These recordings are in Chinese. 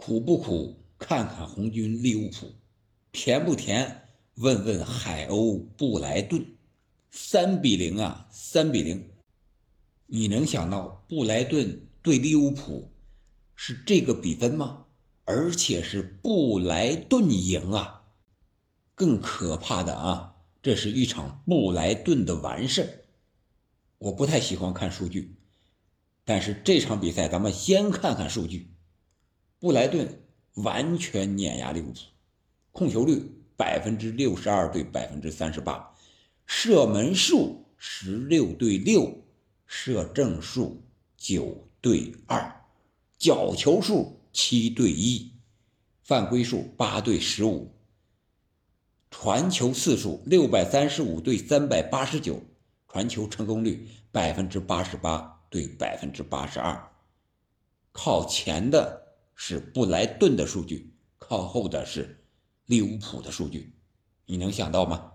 苦不苦？看看红军利物浦；甜不甜？问问海鸥布莱顿。三比零啊，三比零！你能想到布莱顿对利物浦是这个比分吗？而且是布莱顿赢啊！更可怕的啊，这是一场布莱顿的完胜。我不太喜欢看数据，但是这场比赛咱们先看看数据。布莱顿完全碾压利物浦，控球率百分之六十二对百分之三十八，射门数十六对六，射正数九对二，角球数七对一，犯规数八对十五，传球次数六百三十五对三百八十九。传球成功率百分之八十八对百分之八十二，靠前的是布莱顿的数据，靠后的是利物浦的数据，你能想到吗？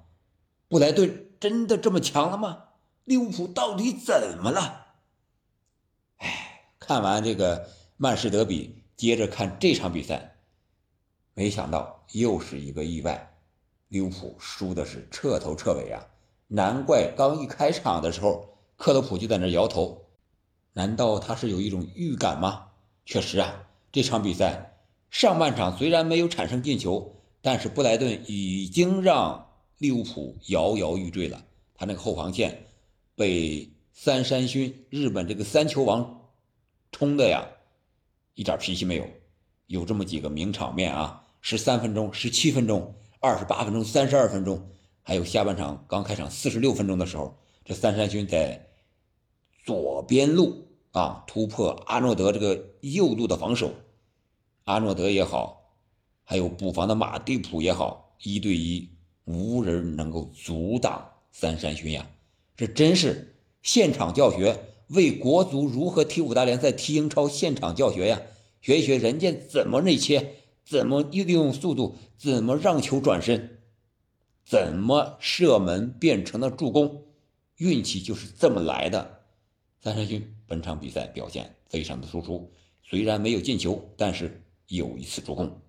布莱顿真的这么强了吗？利物浦到底怎么了？哎，看完这个曼市德比，接着看这场比赛，没想到又是一个意外，利物浦输的是彻头彻尾啊！难怪刚一开场的时候，克洛普就在那摇头。难道他是有一种预感吗？确实啊，这场比赛上半场虽然没有产生进球，但是布莱顿已经让利物浦摇摇欲坠了。他那个后防线被三山勋日本这个三球王冲的呀，一点脾气没有。有这么几个名场面啊：十三分钟、十七分钟、二十八分钟、三十二分钟。还有下半场刚开场四十六分钟的时候，这三山勋在左边路啊突破阿诺德这个右路的防守，阿诺德也好，还有补防的马蒂普也好，一对一无人能够阻挡三山勋呀！这真是现场教学，为国足如何踢五大联赛、踢英超现场教学呀！学一学人家怎么内切，怎么利用速度，怎么让球转身。怎么射门变成了助攻？运气就是这么来的。三山勋本场比赛表现非常的突出，虽然没有进球，但是有一次助攻。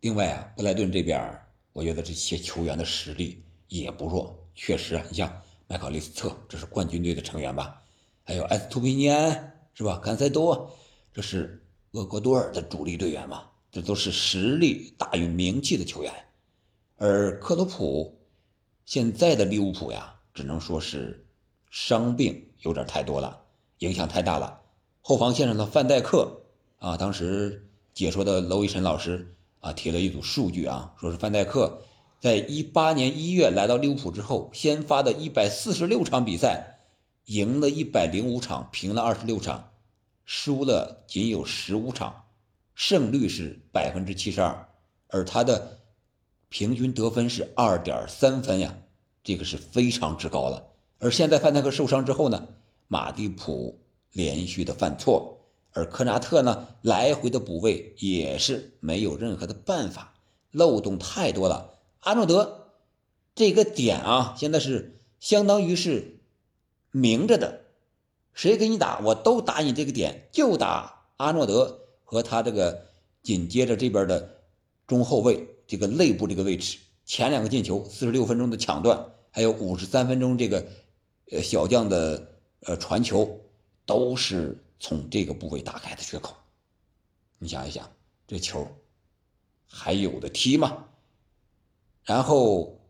另外啊，布莱顿这边，我觉得这些球员的实力也不弱。确实啊，你像麦考利斯特，这是冠军队的成员吧？还有埃斯图皮尼安，是吧？甘塞多，这是厄瓜多尔的主力队员嘛？这都是实力大于名气的球员。而克洛普现在的利物浦呀，只能说是伤病有点太多了，影响太大了。后防线上的范戴克啊，当时解说的娄艺晨老师啊提了一组数据啊，说是范戴克在一八年一月来到利物浦之后，先发的一百四十六场比赛，赢了一百零五场，平了二十六场，输了仅有十五场，胜率是百分之七十二，而他的。平均得分是二点三分呀，这个是非常之高了。而现在范戴克受伤之后呢，马蒂普连续的犯错，而科纳特呢来回的补位也是没有任何的办法，漏洞太多了。阿诺德这个点啊，现在是相当于是明着的，谁给你打我都打你这个点，就打阿诺德和他这个紧接着这边的中后卫。这个内部这个位置，前两个进球，四十六分钟的抢断，还有五十三分钟这个，呃小将的呃传球，都是从这个部位打开的缺口。你想一想，这球还有的踢吗？然后，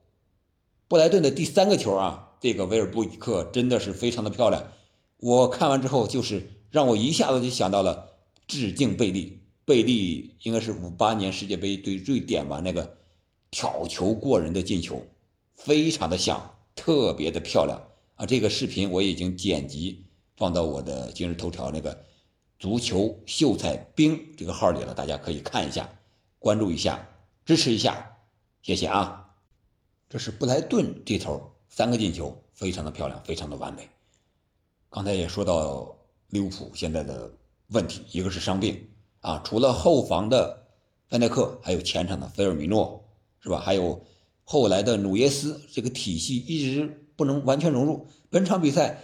布莱顿的第三个球啊，这个维尔布里克真的是非常的漂亮。我看完之后，就是让我一下子就想到了致敬贝利。贝利应该是五八年世界杯对瑞典吧，那个挑球过人的进球，非常的像，特别的漂亮啊！这个视频我已经剪辑放到我的今日头条那个足球秀才兵这个号里了，大家可以看一下，关注一下，支持一下，谢谢啊！这是布莱顿这头三个进球，非常的漂亮，非常的完美。刚才也说到利物浦现在的问题，一个是伤病。啊，除了后防的范戴克，还有前场的菲尔米诺，是吧？还有后来的努耶斯，这个体系一直不能完全融入。本场比赛，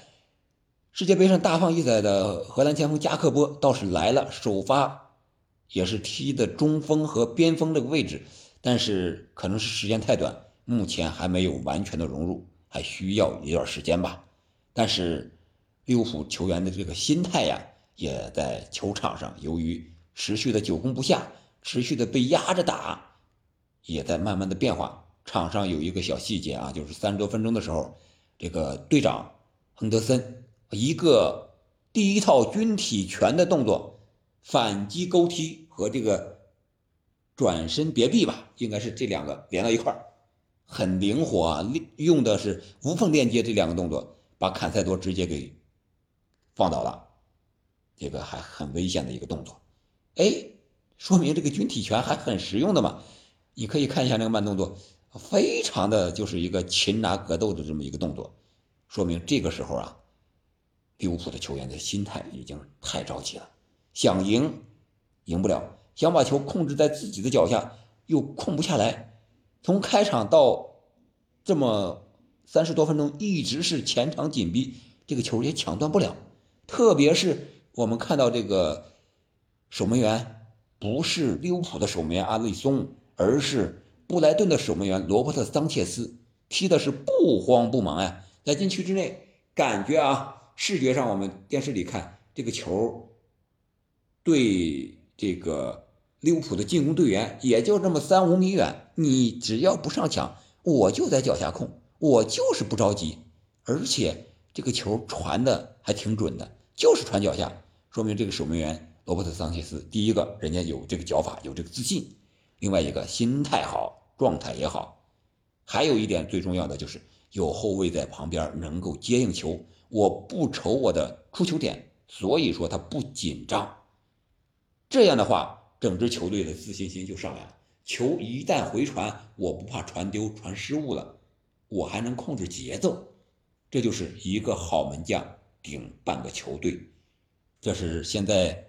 世界杯上大放异彩的荷兰前锋加克波倒是来了，首发也是踢的中锋和边锋这个位置，但是可能是时间太短，目前还没有完全的融入，还需要一段时间吧。但是利物浦球员的这个心态呀，也在球场上，由于持续的久攻不下，持续的被压着打，也在慢慢的变化。场上有一个小细节啊，就是三十多分钟的时候，这个队长亨德森一个第一套军体拳的动作，反击勾踢和这个转身别臂吧，应该是这两个连到一块儿，很灵活啊，用的是无缝链接这两个动作，把坎塞多直接给放倒了，这个还很危险的一个动作，哎，说明这个军体拳还很实用的嘛，你可以看一下那个慢动作。非常的就是一个擒拿格斗的这么一个动作，说明这个时候啊，利物浦的球员的心态已经太着急了，想赢赢不了，想把球控制在自己的脚下又控不下来，从开场到这么三十多分钟一直是前场紧逼，这个球也抢断不了，特别是我们看到这个守门员不是利物浦的守门员阿里松，而是。布莱顿的守门员罗伯特·桑切斯踢的是不慌不忙呀，在禁区之内，感觉啊，视觉上我们电视里看这个球，对这个利物浦的进攻队员也就这么三五米远，你只要不上抢，我就在脚下控，我就是不着急，而且这个球传的还挺准的，就是传脚下，说明这个守门员罗伯特·桑切斯，第一个人家有这个脚法，有这个自信，另外一个心态好。状态也好，还有一点最重要的就是有后卫在旁边能够接应球，我不愁我的出球点，所以说他不紧张。这样的话，整支球队的自信心就上来了。球一旦回传，我不怕传丢、传失误了，我还能控制节奏。这就是一个好门将顶半个球队。这是现在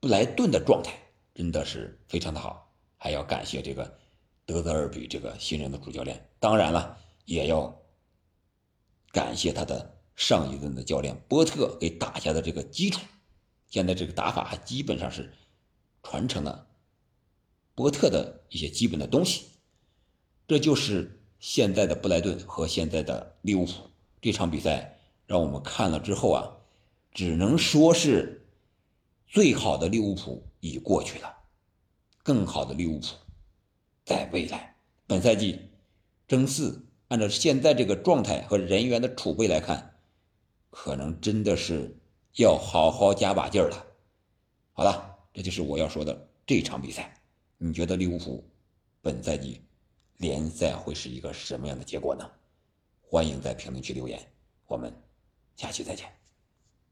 布莱顿的状态真的是非常的好，还要感谢这个。德泽尔比这个新人的主教练，当然了，也要感谢他的上一任的教练波特给打下的这个基础。现在这个打法还基本上是传承了波特的一些基本的东西。这就是现在的布莱顿和现在的利物浦这场比赛，让我们看了之后啊，只能说是最好的利物浦已过去了，更好的利物浦。在未来，本赛季争四，按照现在这个状态和人员的储备来看，可能真的是要好好加把劲儿了。好了，这就是我要说的这场比赛。你觉得利物浦本赛季联赛会是一个什么样的结果呢？欢迎在评论区留言，我们下期再见。